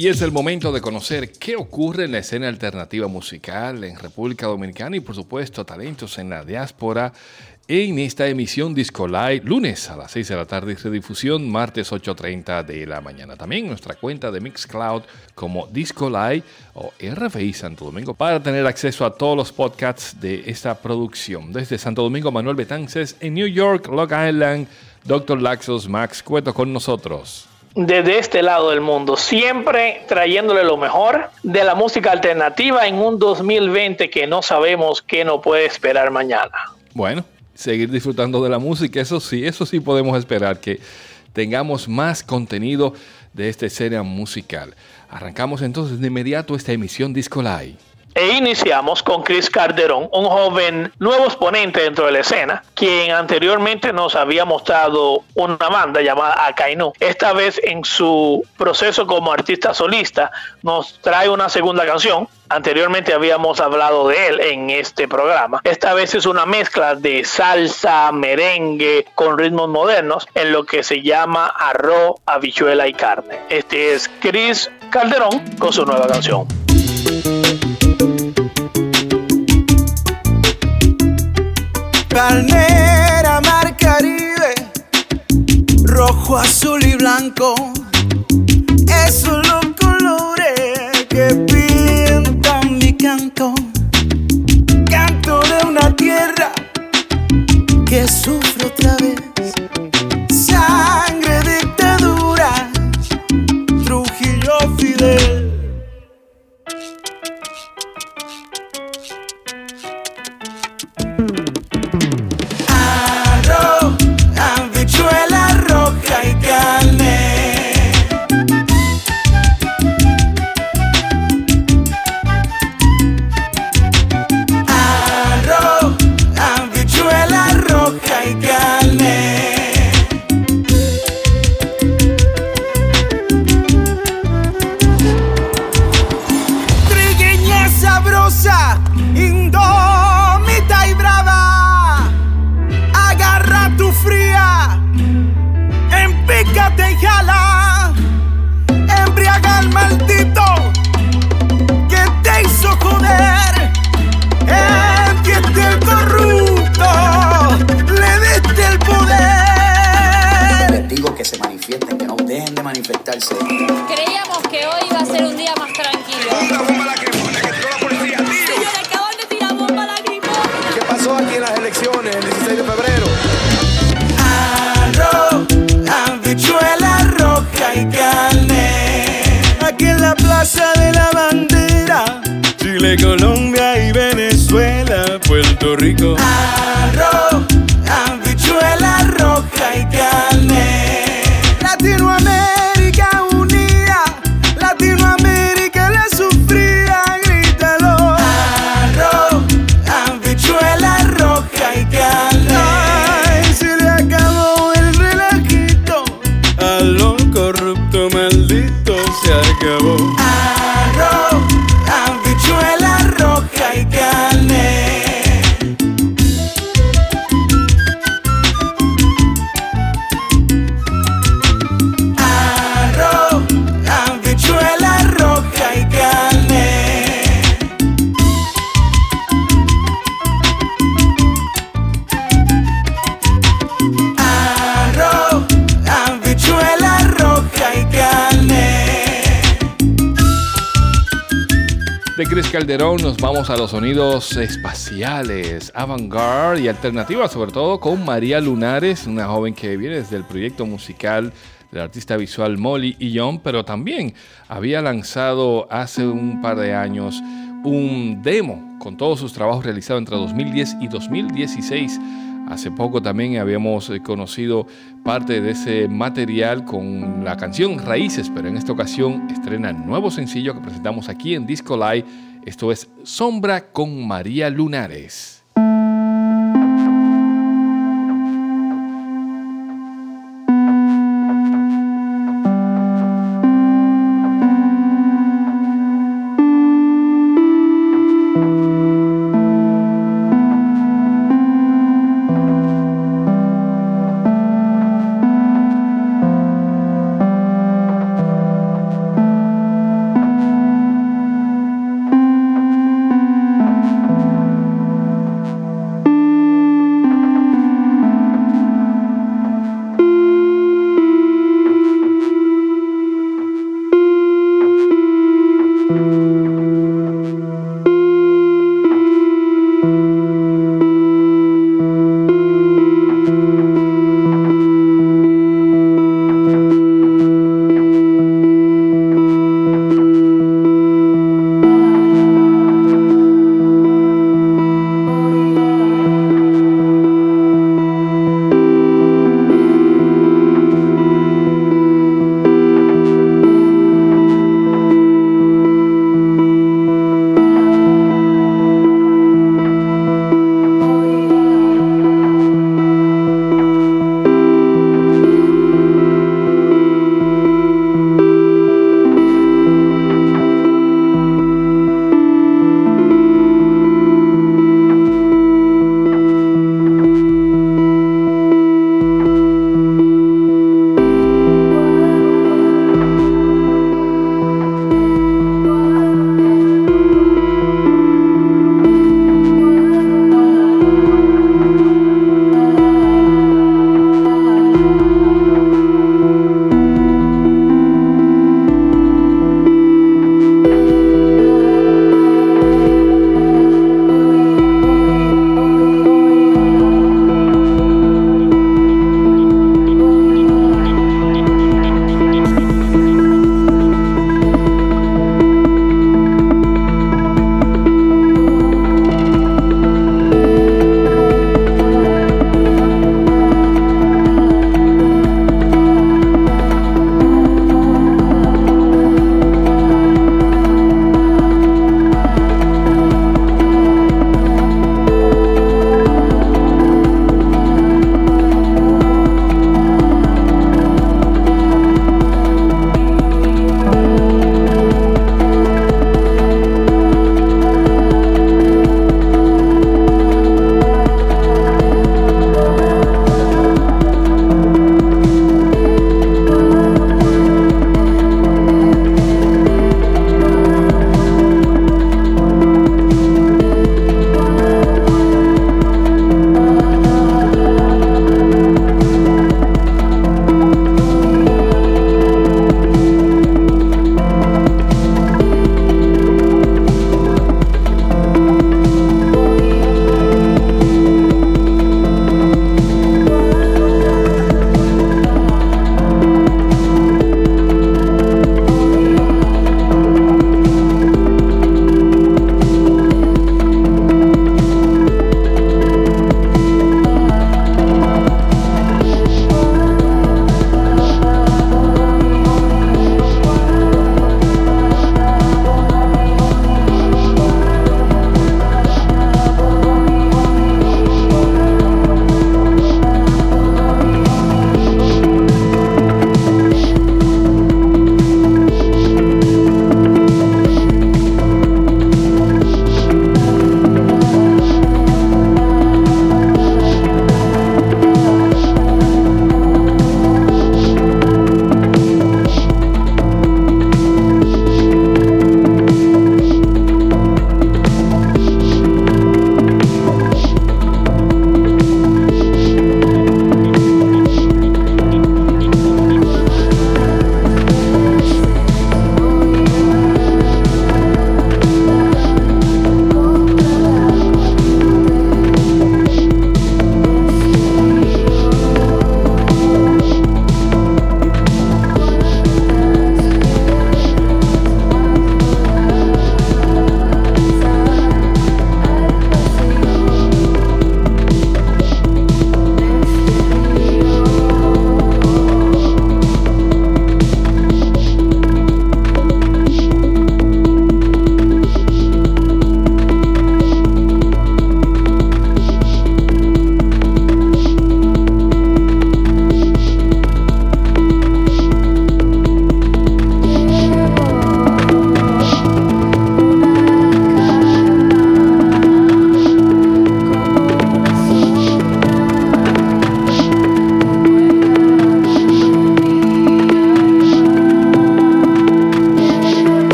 Y es el momento de conocer qué ocurre en la escena alternativa musical en República Dominicana y por supuesto talentos en la diáspora en esta emisión Disco Live, lunes a las 6 de la tarde y redifusión martes 8.30 de la mañana. También nuestra cuenta de Mixcloud como Disco Live o RFI Santo Domingo para tener acceso a todos los podcasts de esta producción. Desde Santo Domingo, Manuel Betances, en New York, Long Island, Dr. Laxos Max Cueto con nosotros desde este lado del mundo, siempre trayéndole lo mejor de la música alternativa en un 2020 que no sabemos qué nos puede esperar mañana. Bueno, seguir disfrutando de la música, eso sí, eso sí podemos esperar que tengamos más contenido de esta escena musical. Arrancamos entonces de inmediato esta emisión Disco Live. E iniciamos con Chris Calderón, un joven nuevo exponente dentro de la escena, quien anteriormente nos había mostrado una banda llamada Akainu. Esta vez en su proceso como artista solista nos trae una segunda canción. Anteriormente habíamos hablado de él en este programa. Esta vez es una mezcla de salsa, merengue con ritmos modernos en lo que se llama arroz, habichuela y carne. Este es Chris Calderón con su nueva canción. Palmera, mar Caribe, rojo, azul y blanco. Esos los colores que pintan mi canto. Canto de una tierra que sufre otra vez. A los sonidos espaciales, avant-garde y alternativas, sobre todo con María Lunares, una joven que viene desde el proyecto musical del artista visual Molly y John, pero también había lanzado hace un par de años un demo con todos sus trabajos realizados entre 2010 y 2016. Hace poco también habíamos eh, conocido parte de ese material con la canción Raíces, pero en esta ocasión estrena nuevo sencillo que presentamos aquí en Disco Live esto es Sombra con María Lunares.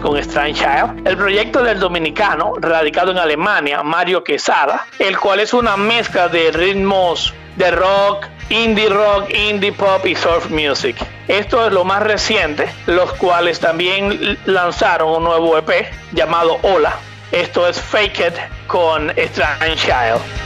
Con Strange Child, el proyecto del dominicano radicado en Alemania, Mario Quesada, el cual es una mezcla de ritmos de rock, indie rock, indie pop y surf music. Esto es lo más reciente, los cuales también lanzaron un nuevo EP llamado Hola. Esto es Fake It con Strange Child.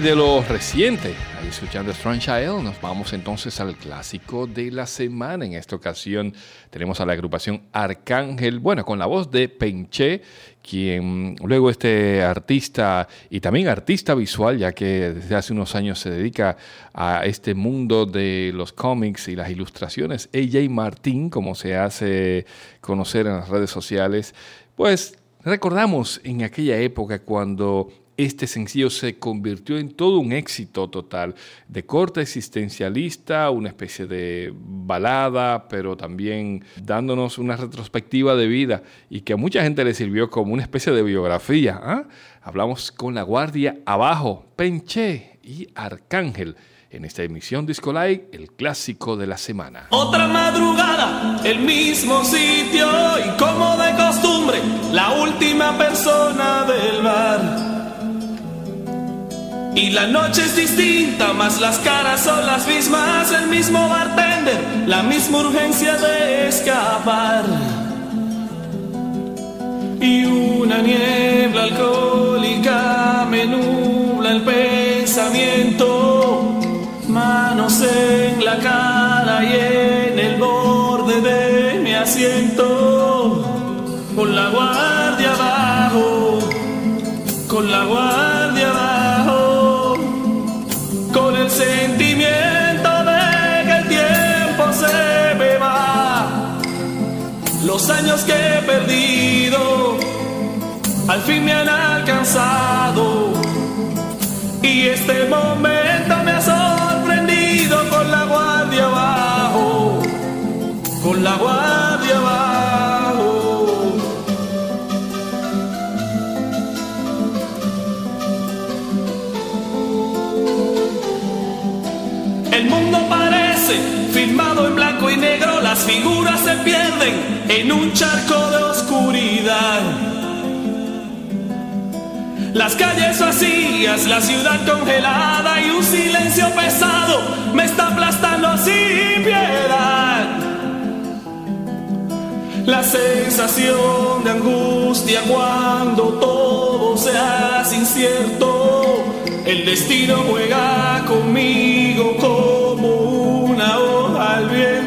De lo reciente, ahí escuchando Strange Child, nos vamos entonces al clásico de la semana. En esta ocasión tenemos a la agrupación Arcángel, bueno, con la voz de Penché, quien luego este artista y también artista visual, ya que desde hace unos años se dedica a este mundo de los cómics y las ilustraciones, AJ Martín, como se hace conocer en las redes sociales, pues recordamos en aquella época cuando este sencillo se convirtió en todo un éxito total, de corte existencialista, una especie de balada, pero también dándonos una retrospectiva de vida y que a mucha gente le sirvió como una especie de biografía. ¿ah? Hablamos con la guardia abajo, Penché y Arcángel. En esta emisión Disco Live, el clásico de la semana. Otra madrugada, el mismo sitio y como de costumbre, la última persona del bar. Y la noche es distinta, más las caras son las mismas, el mismo bartender, la misma urgencia de escapar. Y una niebla alcohólica me nubla el pensamiento, manos en la cara y en el borde de mi asiento, con la guardia abajo, con la guardia me han alcanzado y este momento me ha sorprendido con la guardia abajo, con la guardia abajo. El mundo parece filmado en blanco y negro, las figuras se pierden en un charco Las calles vacías, la ciudad congelada y un silencio pesado me está aplastando sin piedad. La sensación de angustia cuando todo se hace incierto. El destino juega conmigo como una hoja al viento.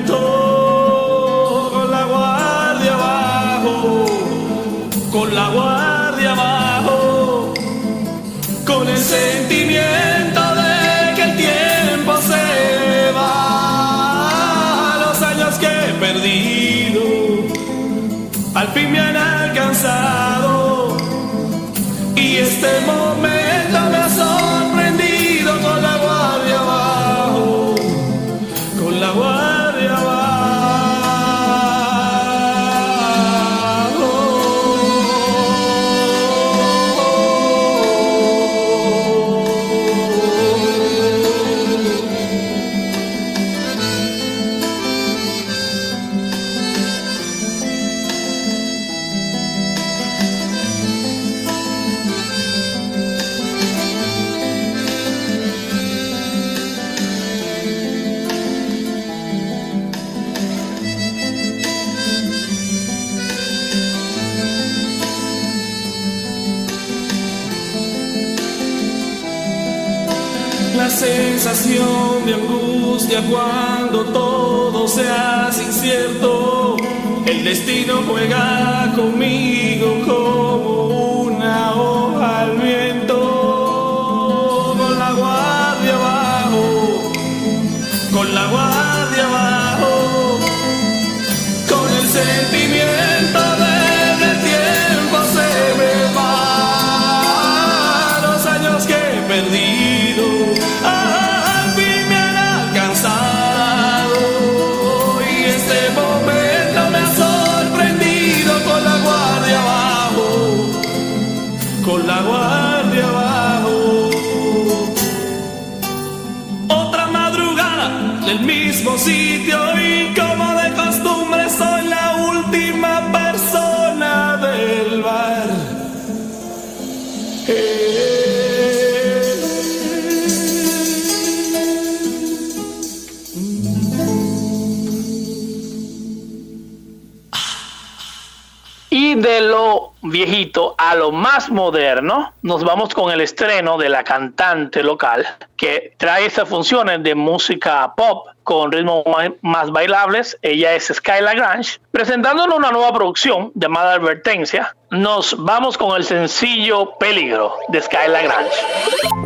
Viejito a lo más moderno, nos vamos con el estreno de la cantante local que trae esas funciones de música pop con ritmos más bailables. Ella es Sky Lagrange, presentándonos una nueva producción llamada Advertencia. Nos vamos con el sencillo Peligro de Sky Lagrange.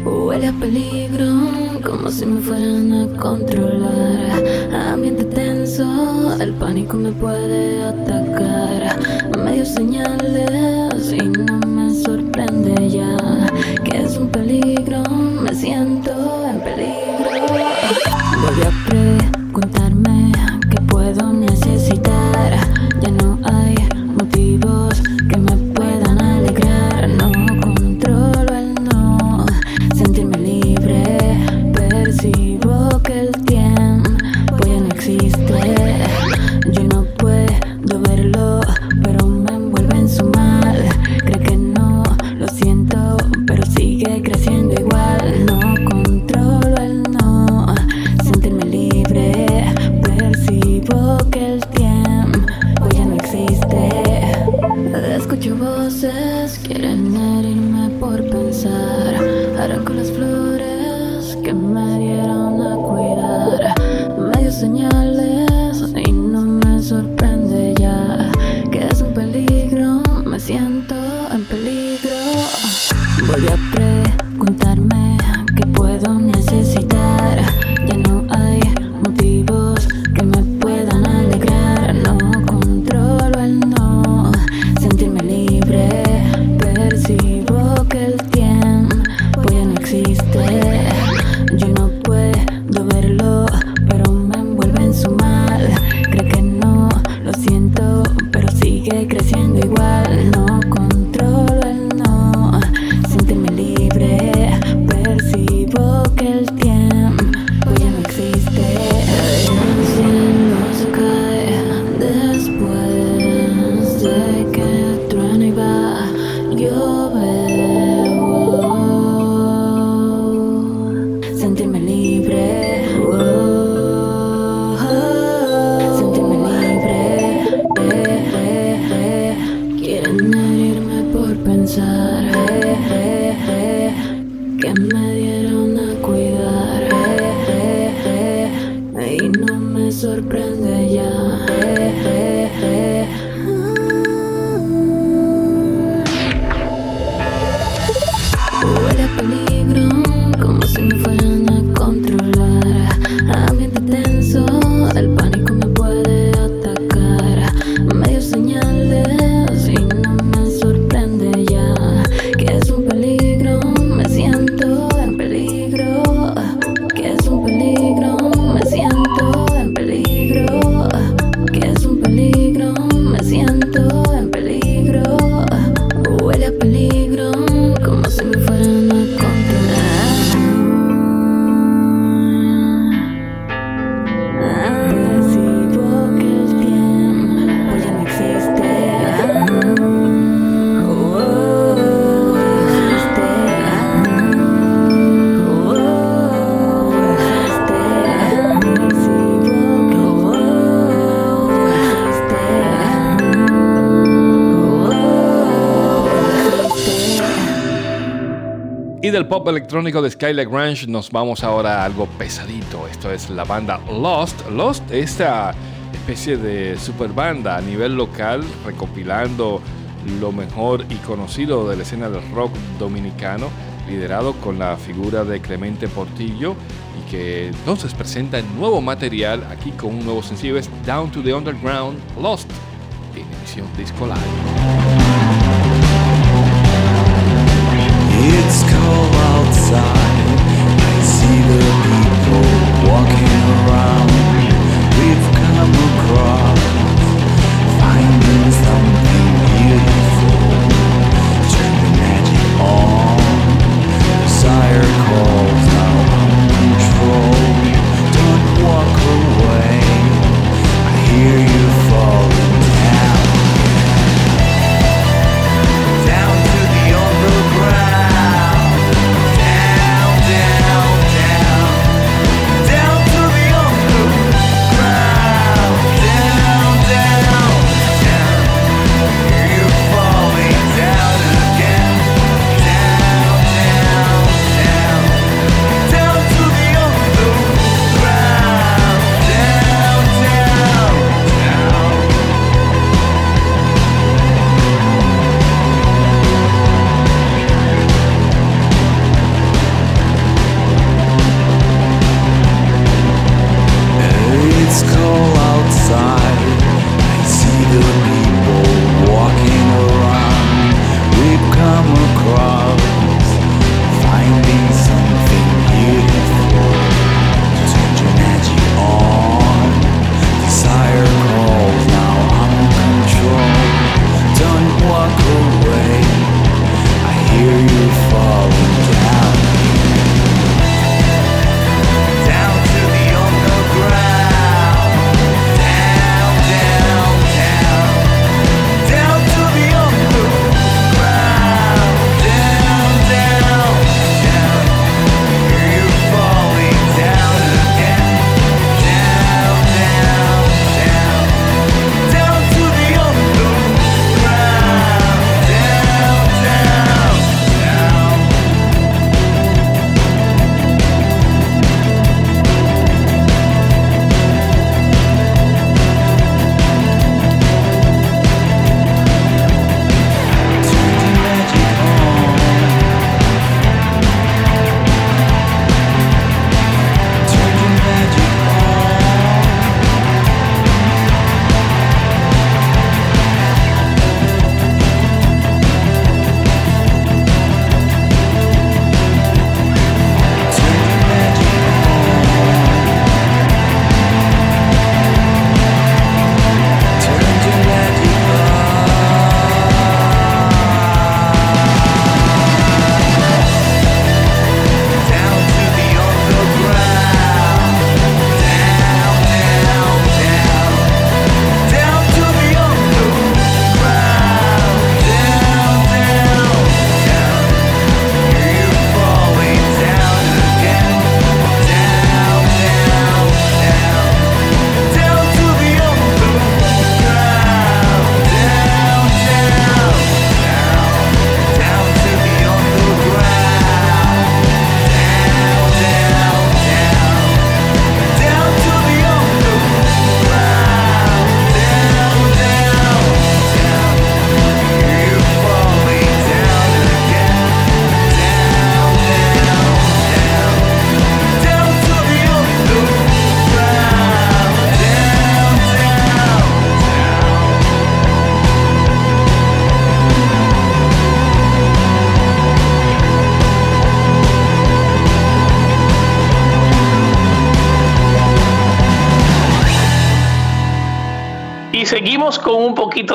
Huele a peligro, como si me fueran a. El pánico me puede atacar. Medio señales y cara. Y del pop electrónico de Sky Lagrange nos vamos ahora a algo pesadito. Esto es la banda Lost. Lost, esta especie de super banda a nivel local, recopilando lo mejor y conocido de la escena del rock dominicano, liderado con la figura de Clemente Portillo, y que entonces presenta nuevo material aquí con un nuevo sencillo, es Down to the Underground Lost, en edición discolar. walking around.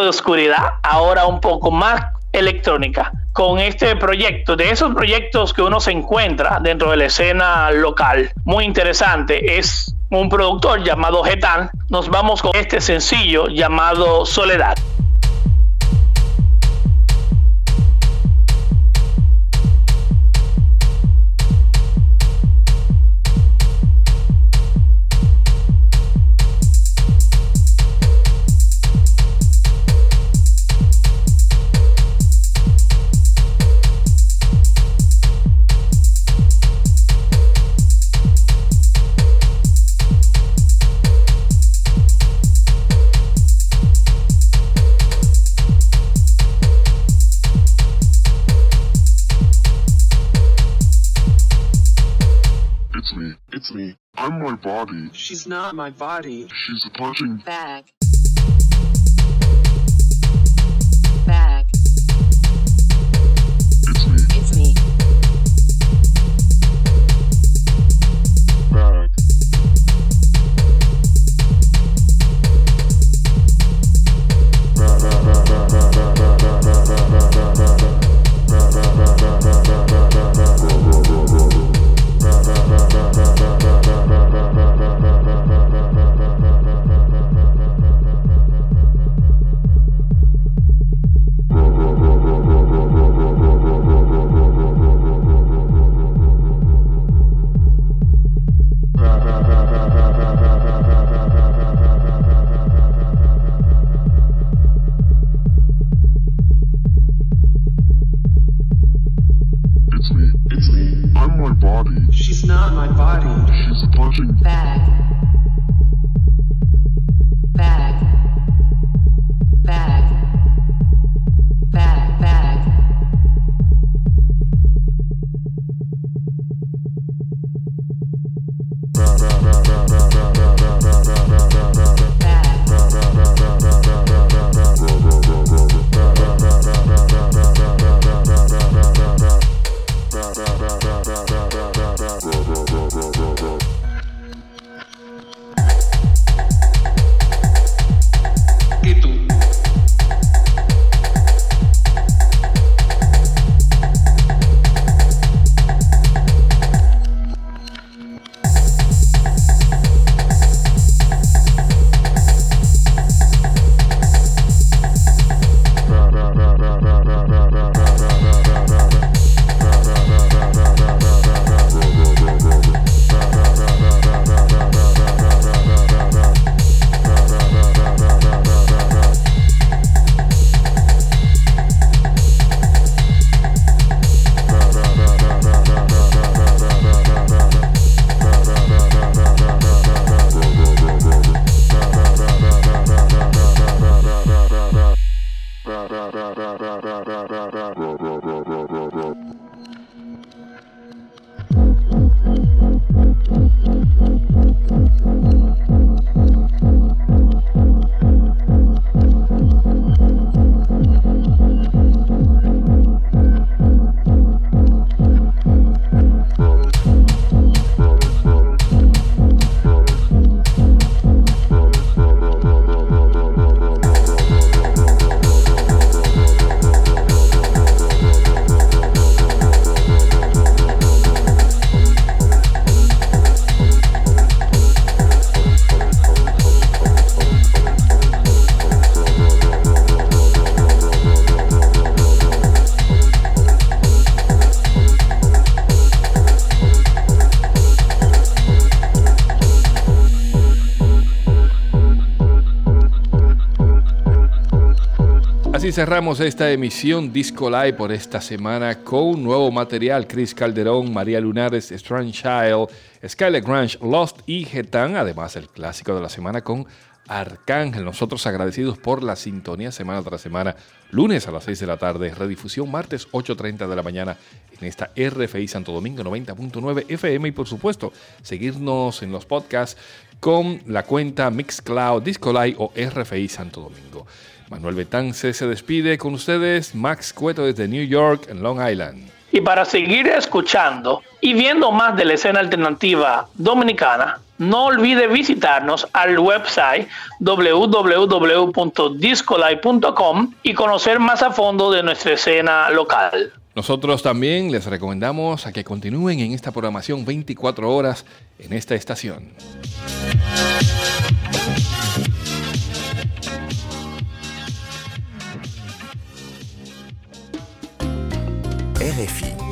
Oscuridad, ahora un poco más electrónica, con este proyecto, de esos proyectos que uno se encuentra dentro de la escena local. Muy interesante, es un productor llamado Getan. Nos vamos con este sencillo llamado Soledad. Body. She's not my body. She's a punching bag bag cerramos esta emisión Disco Live por esta semana con nuevo material. Chris Calderón, María Lunares, Strange Child, Skyler Grange, Lost y Getan. Además, el clásico de la semana con Arcángel. Nosotros agradecidos por la sintonía semana tras semana. Lunes a las 6 de la tarde, redifusión martes 8.30 de la mañana en esta RFI Santo Domingo 90.9 FM y por supuesto seguirnos en los podcasts con la cuenta Mixcloud, Disco Live o RFI Santo Domingo. Manuel Betance se despide con ustedes, Max Cueto desde New York, en Long Island. Y para seguir escuchando y viendo más de la escena alternativa dominicana, no olvide visitarnos al website www.discolite.com y conocer más a fondo de nuestra escena local. Nosotros también les recomendamos a que continúen en esta programación 24 horas en esta estación. RFI.